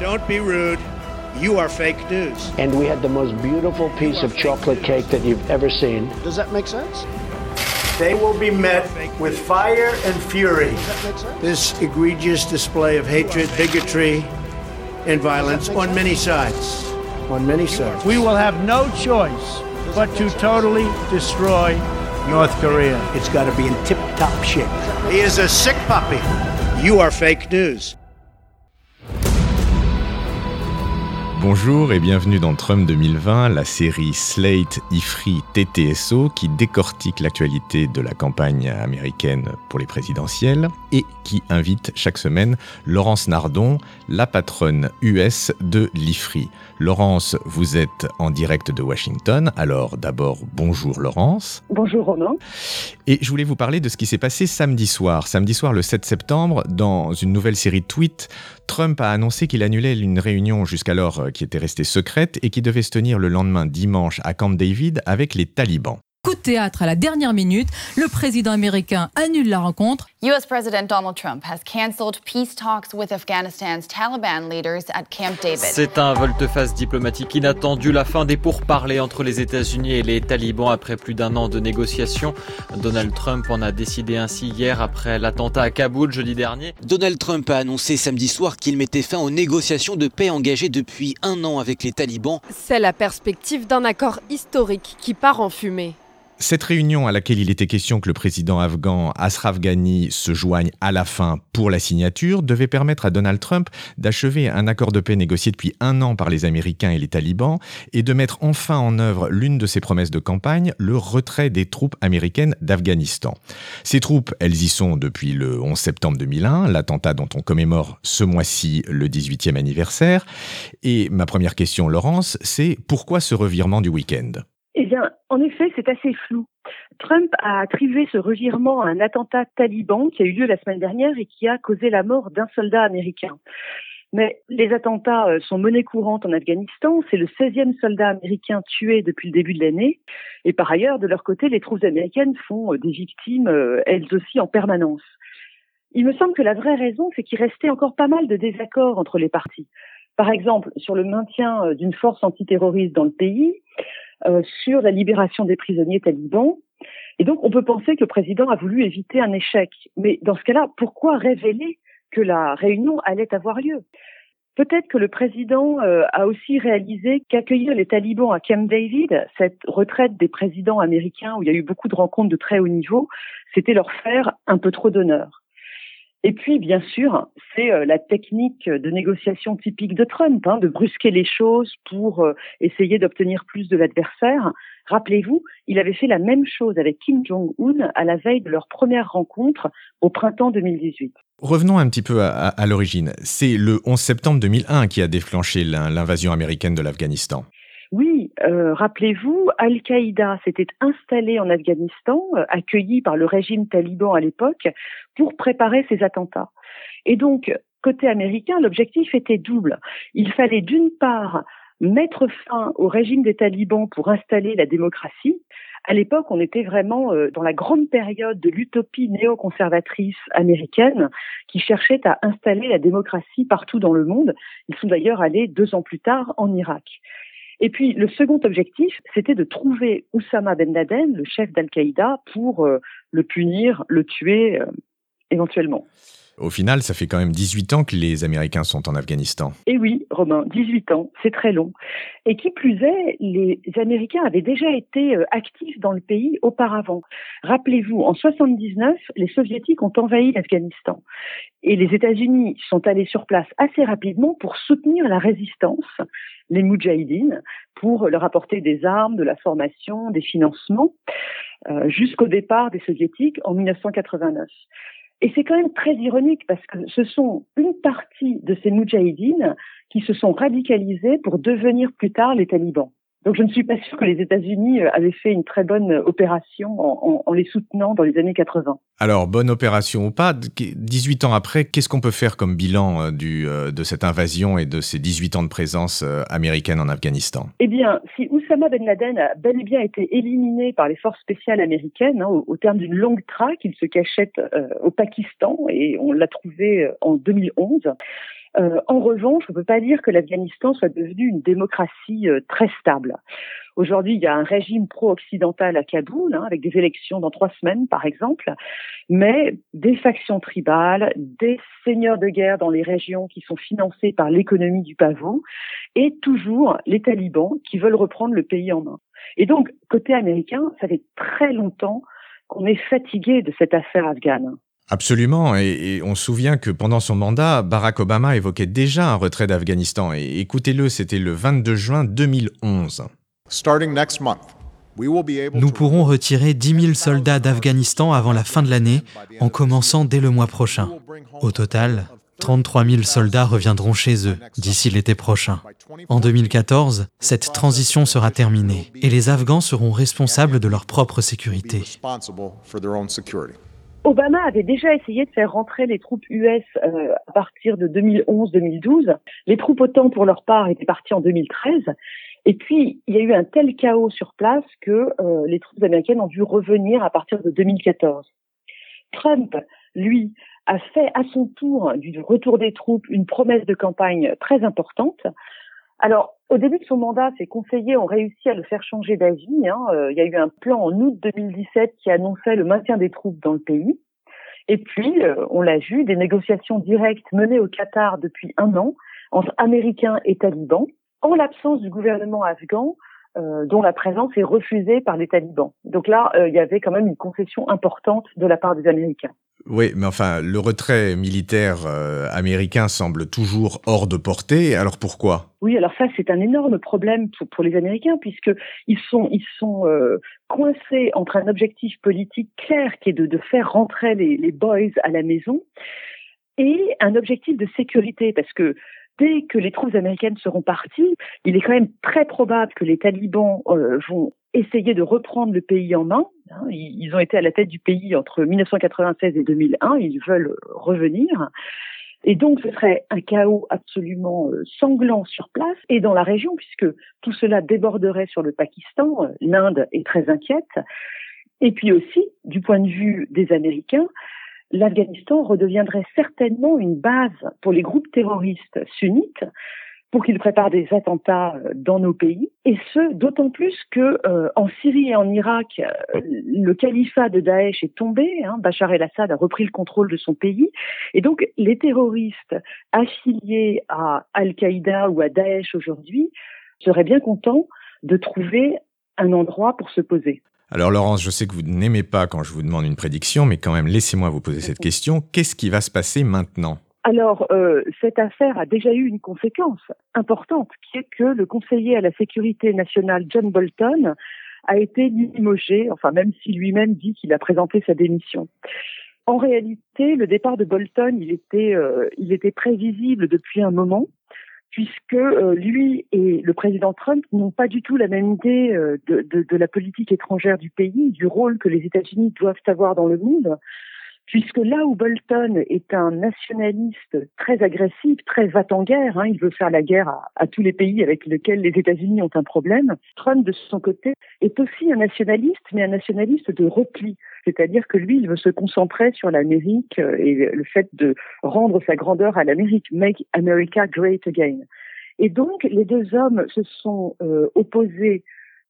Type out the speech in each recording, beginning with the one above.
Don't be rude. You are fake news. And we had the most beautiful piece of chocolate cake that you've ever seen. Does that make sense? They will be met with fire and fury. This egregious display of hatred, bigotry, and violence on many sides. On many sides. We will have no choice but to totally destroy North Korea. It's got to be in tip top shape. He is a sick puppy. You are fake news. Bonjour et bienvenue dans Trump 2020, la série Slate IFRI TTSO qui décortique l'actualité de la campagne américaine pour les présidentielles et qui invite chaque semaine Laurence Nardon, la patronne US de l'IFRI. Laurence, vous êtes en direct de Washington. Alors d'abord, bonjour Laurence. Bonjour Romain. Et je voulais vous parler de ce qui s'est passé samedi soir. Samedi soir, le 7 septembre, dans une nouvelle série de tweets, Trump a annoncé qu'il annulait une réunion jusqu'alors qui était restée secrète et qui devait se tenir le lendemain dimanche à Camp David avec les talibans. Coup de théâtre à la dernière minute, le président américain annule la rencontre. US President Donald Trump has cancelled peace talks with Afghanistan's Taliban leaders at Camp David. C'est un volte-face diplomatique inattendu, la fin des pourparlers entre les États-Unis et les talibans après plus d'un an de négociations. Donald Trump en a décidé ainsi hier après l'attentat à Kaboul jeudi dernier. Donald Trump a annoncé samedi soir qu'il mettait fin aux négociations de paix engagées depuis un an avec les talibans. C'est la perspective d'un accord historique qui part en fumée. Cette réunion à laquelle il était question que le président afghan Ashraf Ghani se joigne à la fin pour la signature devait permettre à Donald Trump d'achever un accord de paix négocié depuis un an par les Américains et les talibans et de mettre enfin en œuvre l'une de ses promesses de campagne, le retrait des troupes américaines d'Afghanistan. Ces troupes, elles y sont depuis le 11 septembre 2001, l'attentat dont on commémore ce mois-ci le 18e anniversaire. Et ma première question, Laurence, c'est pourquoi ce revirement du week-end? Eh bien, en effet, c'est assez flou. Trump a attribué ce revirement à un attentat taliban qui a eu lieu la semaine dernière et qui a causé la mort d'un soldat américain. Mais les attentats sont monnaie courante en Afghanistan. C'est le 16e soldat américain tué depuis le début de l'année. Et par ailleurs, de leur côté, les troupes américaines font des victimes, elles aussi, en permanence. Il me semble que la vraie raison, c'est qu'il restait encore pas mal de désaccords entre les partis. Par exemple, sur le maintien d'une force antiterroriste dans le pays, euh, sur la libération des prisonniers talibans. Et donc, on peut penser que le président a voulu éviter un échec. Mais dans ce cas-là, pourquoi révéler que la réunion allait avoir lieu? Peut-être que le président euh, a aussi réalisé qu'accueillir les talibans à Camp David, cette retraite des présidents américains où il y a eu beaucoup de rencontres de très haut niveau, c'était leur faire un peu trop d'honneur. Et puis, bien sûr, c'est euh, la technique de négociation typique de Trump, hein, de brusquer les choses pour euh, essayer d'obtenir plus de l'adversaire. Rappelez-vous, il avait fait la même chose avec Kim Jong-un à la veille de leur première rencontre au printemps 2018. Revenons un petit peu à, à l'origine. C'est le 11 septembre 2001 qui a déclenché l'invasion américaine de l'Afghanistan. Oui, euh, rappelez-vous, Al-Qaïda s'était installé en Afghanistan, euh, accueilli par le régime taliban à l'époque, pour préparer ses attentats. Et donc, côté américain, l'objectif était double. Il fallait d'une part mettre fin au régime des talibans pour installer la démocratie. À l'époque, on était vraiment euh, dans la grande période de l'utopie néoconservatrice américaine qui cherchait à installer la démocratie partout dans le monde. Ils sont d'ailleurs allés deux ans plus tard en Irak. Et puis le second objectif, c'était de trouver Oussama Ben Laden, le chef d'Al-Qaïda, pour euh, le punir, le tuer euh, éventuellement. Au final, ça fait quand même 18 ans que les Américains sont en Afghanistan. Et oui, Romain, 18 ans, c'est très long. Et qui plus est, les Américains avaient déjà été euh, actifs dans le pays auparavant. Rappelez-vous, en 79, les Soviétiques ont envahi l'Afghanistan. Et les États-Unis sont allés sur place assez rapidement pour soutenir la résistance, les Moudjahidines, pour leur apporter des armes, de la formation, des financements, euh, jusqu'au départ des Soviétiques en 1989. Et c'est quand même très ironique parce que ce sont une partie de ces Moudjahidines qui se sont radicalisés pour devenir plus tard les talibans. Donc je ne suis pas sûre que les États-Unis euh, avaient fait une très bonne opération en, en, en, les soutenant dans les années 80. Alors, bonne opération ou pas, 18 ans après, qu'est-ce qu'on peut faire comme bilan euh, du, euh, de cette invasion et de ces 18 ans de présence américaine en Afghanistan? Eh bien, si Oussama Ben Laden a bel et bien été éliminé par les forces spéciales américaines, hein, au, au, terme d'une longue traque, il se cachait euh, au Pakistan et on l'a trouvé en 2011. Euh, en revanche, on ne peut pas dire que l'Afghanistan soit devenu une démocratie euh, très stable. Aujourd'hui, il y a un régime pro-occidental à Kaboul, hein, avec des élections dans trois semaines, par exemple, mais des factions tribales, des seigneurs de guerre dans les régions qui sont financés par l'économie du pavot, et toujours les talibans qui veulent reprendre le pays en main. Et donc, côté américain, ça fait très longtemps qu'on est fatigué de cette affaire afghane. Absolument, et, on se souvient que pendant son mandat, Barack Obama évoquait déjà un retrait d'Afghanistan. Et écoutez-le, c'était le 22 juin 2011. Nous pourrons retirer 10 000 soldats d'Afghanistan avant la fin de l'année, en commençant dès le mois prochain. Au total, 33 000 soldats reviendront chez eux d'ici l'été prochain. En 2014, cette transition sera terminée et les Afghans seront responsables de leur propre sécurité. Obama avait déjà essayé de faire rentrer les troupes US euh, à partir de 2011-2012. Les troupes OTAN, pour leur part, étaient parties en 2013. Et puis, il y a eu un tel chaos sur place que euh, les troupes américaines ont dû revenir à partir de 2014. Trump, lui, a fait à son tour du retour des troupes une promesse de campagne très importante. Alors, au début de son mandat, ses conseillers ont réussi à le faire changer d'avis. Hein. Euh, il y a eu un plan en août 2017 qui annonçait le maintien des troupes dans le pays. Et puis, euh, on l'a vu, des négociations directes menées au Qatar depuis un an entre Américains et talibans, en l'absence du gouvernement afghan, euh, dont la présence est refusée par les talibans. Donc là, il y avait quand même une concession importante de la part des Américains. Oui, mais enfin, le retrait militaire euh, américain semble toujours hors de portée. Alors pourquoi? Oui, alors ça, c'est un énorme problème pour, les Américains puisque ils sont ils sont euh, coincés entre un objectif politique clair qui est de, de faire rentrer les, les boys à la maison et un objectif de sécurité parce que dès que les troupes américaines seront parties, il est quand même très probable que les talibans euh, vont essayer de reprendre le pays en main. Hein. Ils ont été à la tête du pays entre 1996 et 2001, ils veulent revenir. Et donc, ce serait un chaos absolument euh, sanglant sur place et dans la région, puisque tout cela déborderait sur le Pakistan. L'Inde est très inquiète. Et puis aussi, du point de vue des Américains, l'Afghanistan redeviendrait certainement une base pour les groupes terroristes sunnites pour qu'ils préparent des attentats euh, dans nos pays, et ce d'autant plus que euh, en Syrie et en Irak, euh, le califat de Daesh est tombé, hein, Bachar el-Assad a repris le contrôle de son pays, et donc les terroristes affiliés à Al-Qaïda ou à Daesh aujourd'hui seraient bien contents de trouver un endroit pour se poser. Alors Laurence, je sais que vous n'aimez pas quand je vous demande une prédiction, mais quand même, laissez-moi vous poser cette question. Qu'est-ce qui va se passer maintenant? Alors, euh, cette affaire a déjà eu une conséquence importante, qui est que le conseiller à la sécurité nationale, John Bolton, a été limogé, enfin même si lui-même dit qu'il a présenté sa démission. En réalité, le départ de Bolton, il était, euh, il était prévisible depuis un moment puisque euh, lui et le président Trump n'ont pas du tout la même idée de, de, de, la politique étrangère du pays, du rôle que les États-Unis doivent avoir dans le monde puisque là où Bolton est un nationaliste très agressif, très va-t-en-guerre, hein, il veut faire la guerre à, tous les pays avec lesquels les États-Unis ont un problème, Trump, de son côté, est aussi un nationaliste, mais un nationaliste de repli. C'est-à-dire que lui, il veut se concentrer sur l'Amérique euh, et le fait de rendre sa grandeur à l'Amérique, make America great again. Et donc, les deux hommes se sont euh, opposés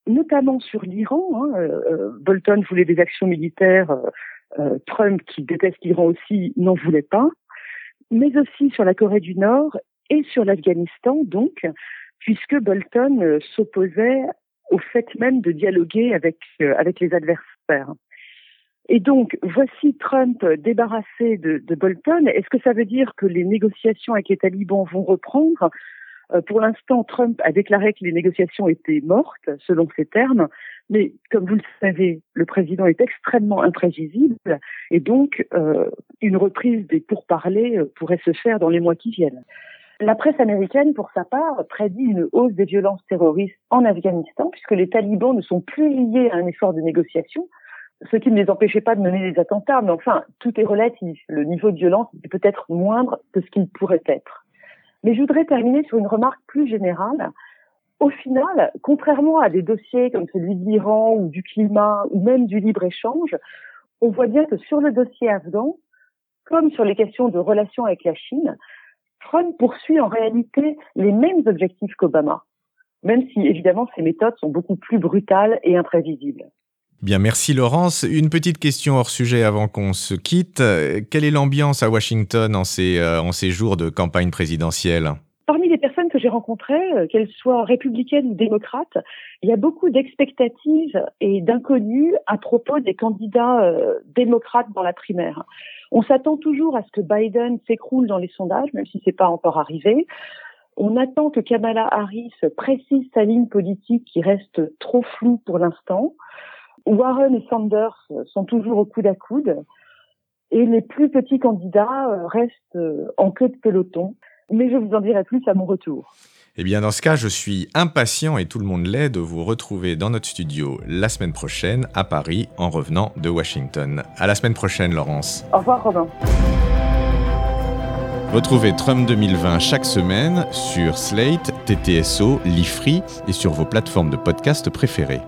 notamment sur l'Iran. Hein, euh, Bolton voulait des actions militaires euh, Trump, qui déteste l'Iran aussi, n'en voulait pas, mais aussi sur la Corée du Nord et sur l'Afghanistan, donc, puisque Bolton euh, s'opposait au fait même de dialoguer avec, euh, avec les adversaires. Et donc, voici Trump débarrassé de, de Bolton. Est-ce que ça veut dire que les négociations avec les talibans vont reprendre? Pour l'instant, Trump a déclaré que les négociations étaient mortes, selon ses termes, mais comme vous le savez, le président est extrêmement imprévisible et donc euh, une reprise des pourparlers euh, pourrait se faire dans les mois qui viennent. La presse américaine, pour sa part, prédit une hausse des violences terroristes en Afghanistan puisque les talibans ne sont plus liés à un effort de négociation, ce qui ne les empêchait pas de mener des attentats. Mais enfin, tout est relatif. Le niveau de violence est peut-être moindre que ce qu'il pourrait être. Mais je voudrais terminer sur une remarque plus générale au final, contrairement à des dossiers comme celui de l'Iran ou du climat ou même du libre-échange, on voit bien que sur le dossier afghan, comme sur les questions de relations avec la Chine, Trump poursuit en réalité les mêmes objectifs qu'Obama, même si évidemment ses méthodes sont beaucoup plus brutales et imprévisibles. Bien, merci Laurence. Une petite question hors sujet avant qu'on se quitte. Quelle est l'ambiance à Washington en ces, euh, jours de campagne présidentielle? Parmi les personnes que j'ai rencontrées, euh, qu'elles soient républicaines ou démocrates, il y a beaucoup d'expectatives et d'inconnus à propos des candidats euh, démocrates dans la primaire. On s'attend toujours à ce que Biden s'écroule dans les sondages, même si c'est pas encore arrivé. On attend que Kamala Harris précise sa ligne politique qui reste trop floue pour l'instant. Warren et Sanders sont toujours au coude à coude et les plus petits candidats euh, restent euh, en queue de peloton. Mais je vous en dirai plus à mon retour. Eh bien, dans ce cas, je suis impatient et tout le monde l'est de vous retrouver dans notre studio la semaine prochaine à Paris en revenant de Washington. À la semaine prochaine, Laurence. Au revoir, Robin. Retrouvez Trump 2020 chaque semaine sur Slate, TTSO, Lifree et sur vos plateformes de podcast préférées.